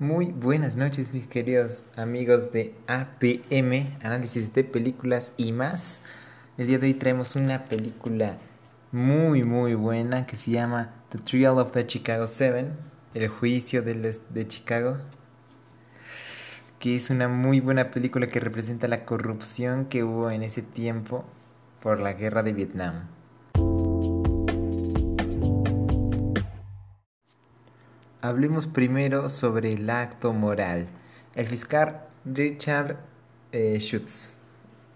Muy buenas noches mis queridos amigos de APM, análisis de películas y más. El día de hoy traemos una película muy muy buena que se llama The Trial of the Chicago Seven, el juicio de, de Chicago, que es una muy buena película que representa la corrupción que hubo en ese tiempo por la guerra de Vietnam. Hablemos primero sobre el acto moral. El fiscal Richard eh, Schutz.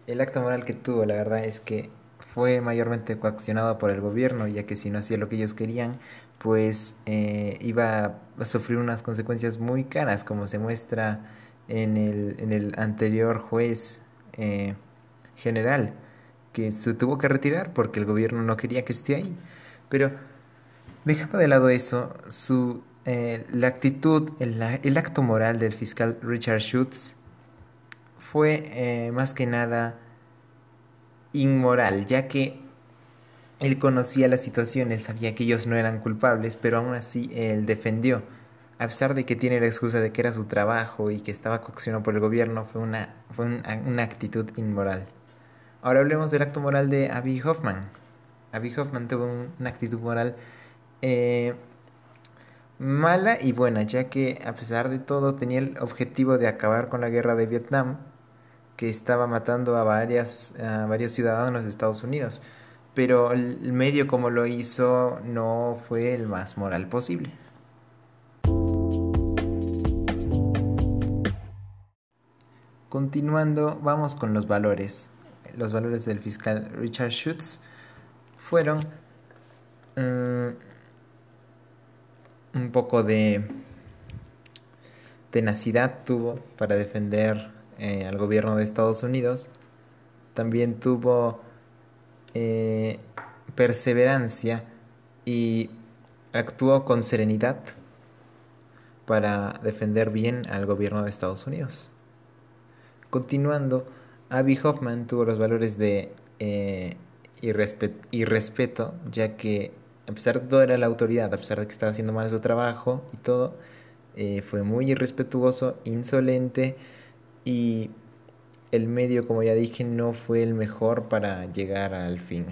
El acto moral que tuvo, la verdad es que fue mayormente coaccionado por el gobierno, ya que si no hacía lo que ellos querían, pues eh, iba a sufrir unas consecuencias muy caras, como se muestra en el, en el anterior juez eh, general, que se tuvo que retirar porque el gobierno no quería que esté ahí. Pero dejando de lado eso, su eh, la actitud, el, acto moral del fiscal Richard Schutz fue eh, más que nada inmoral, ya que él conocía la situación, él sabía que ellos no eran culpables, pero aún así él defendió. A pesar de que tiene la excusa de que era su trabajo y que estaba coaccionado por el gobierno, fue una, fue una actitud inmoral. Ahora hablemos del acto moral de Abby Hoffman. Abby Hoffman tuvo una actitud moral eh, mala y buena, ya que a pesar de todo tenía el objetivo de acabar con la guerra de Vietnam, que estaba matando a, varias, a varios ciudadanos de Estados Unidos. Pero el medio como lo hizo no fue el más moral posible. Continuando, vamos con los valores. Los valores del fiscal Richard Schutz fueron... Mm, poco de tenacidad tuvo para defender eh, al gobierno de Estados Unidos. También tuvo eh, perseverancia y actuó con serenidad para defender bien al gobierno de Estados Unidos. Continuando, Abby Hoffman tuvo los valores de eh, y respeto, ya que a pesar de todo era la autoridad, a pesar de que estaba haciendo mal su trabajo y todo, eh, fue muy irrespetuoso, insolente y el medio, como ya dije, no fue el mejor para llegar al fin.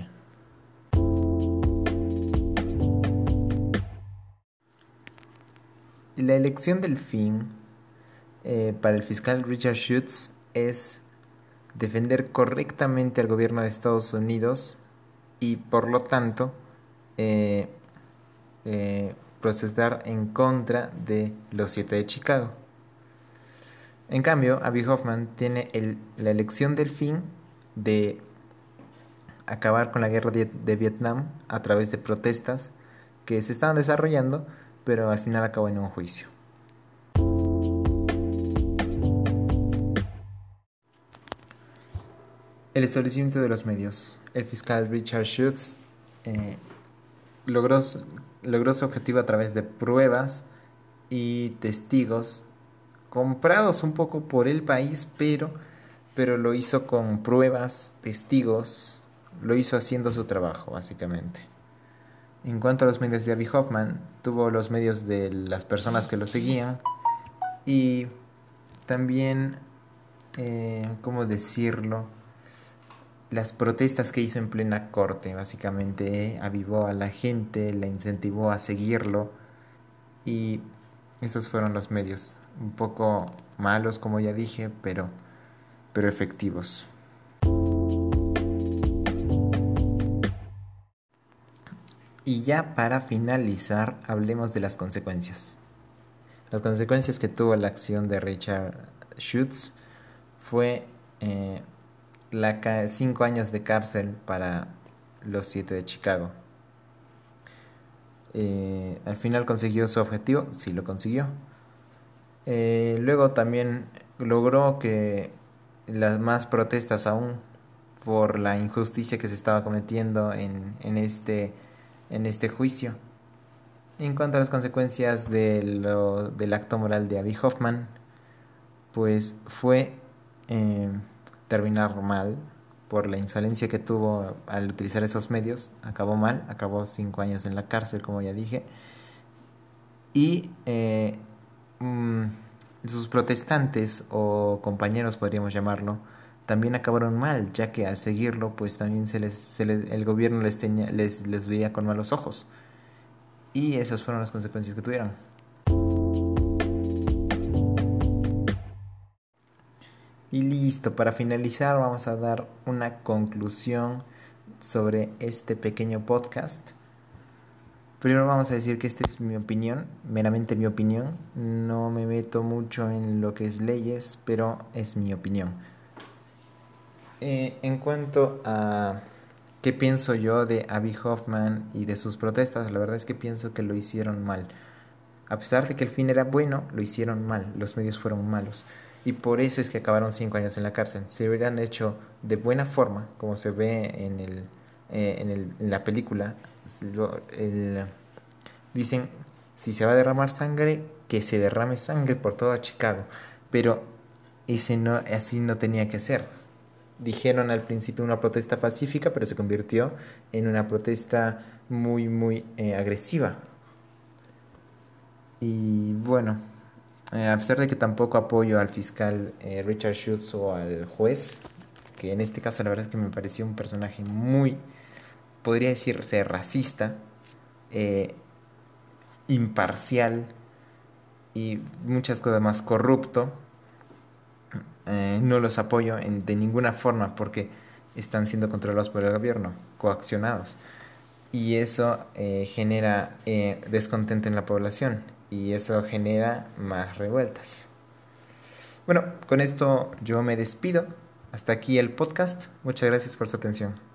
La elección del fin eh, para el fiscal Richard Schutz es defender correctamente al gobierno de Estados Unidos y por lo tanto eh, eh, en contra de los siete de Chicago. En cambio, Abby Hoffman tiene la elección del fin de acabar con la guerra de, de, Vietnam a través de protestas que se estaban desarrollando, pero al final acabó en un juicio. El establecimiento de los medios. El fiscal Richard Schutz eh, logró, logró su objetivo a través de pruebas y testigos comprados un poco por el país, pero, pero lo hizo con pruebas, testigos, lo hizo haciendo su trabajo, básicamente. En cuanto a los medios de Abby Hoffman, tuvo los medios de las personas que lo seguían y también, eh, ¿cómo decirlo? Las protestas que hizo en plena corte, básicamente avivó a la gente, la incentivó a seguirlo y esos fueron los medios, un poco malos como ya dije, pero, pero efectivos. Y ya para finalizar, hablemos de las consecuencias. Las consecuencias que tuvo la acción de Richard Schutz fue eh, la cinco años de cárcel para los siete de Chicago. Eh, al final consiguió su objetivo, sí lo consiguió. Eh, luego también logró que las más protestas aún por la injusticia que se estaba cometiendo en, en, este, en este juicio. En cuanto a las consecuencias del acto moral de Abby Hoffman, pues fue eh, terminar mal por la insolencia que tuvo al utilizar esos medios. Acabó mal, acabó cinco años en la cárcel, como ya dije. Y eh, mm, sus protestantes o compañeros, podríamos llamarlo, también acabaron mal, ya que al seguirlo, pues también se les, el gobierno les, tenía, les, les veía con malos ojos. Y esas fueron las consecuencias que tuvieron. Y listo, para finalizar vamos a dar una conclusión sobre este pequeño podcast. Primero vamos a decir que esta es mi opinión, meramente mi opinión. No me meto mucho en lo que es leyes, pero es mi opinión. Eh, en cuanto a qué pienso yo de Abby Hoffman y de sus protestas, la verdad es que pienso que lo hicieron mal. A pesar de que el fin era bueno, lo hicieron mal, los medios fueron malos. Y por eso es que acabaron cinco años en la cárcel. Si hubieran hecho de buena forma, como se ve en, el, eh, en, el, en la película, dicen, si se va a derramar sangre, que se derrame sangre por toda Chicago. Pero ese no, así no tenía que ser dijeron al principio una protesta pacífica, pero se convirtió en una protesta muy, muy eh, agresiva. Y bueno, eh, a pesar de que tampoco apoyo al fiscal eh, Richard Schutz o al juez, que en este caso la verdad es que me pareció un personaje muy, podría decirse, racista, imparcial y muchas cosas más corrupto, eh, no los apoyo en, de ninguna forma porque están siendo controlados por el gobierno, coaccionados. Y eso eh, genera eh, descontento en la población y eso genera más revueltas. Bueno, con esto yo me despido. Hasta aquí el podcast. Muchas gracias por su atención.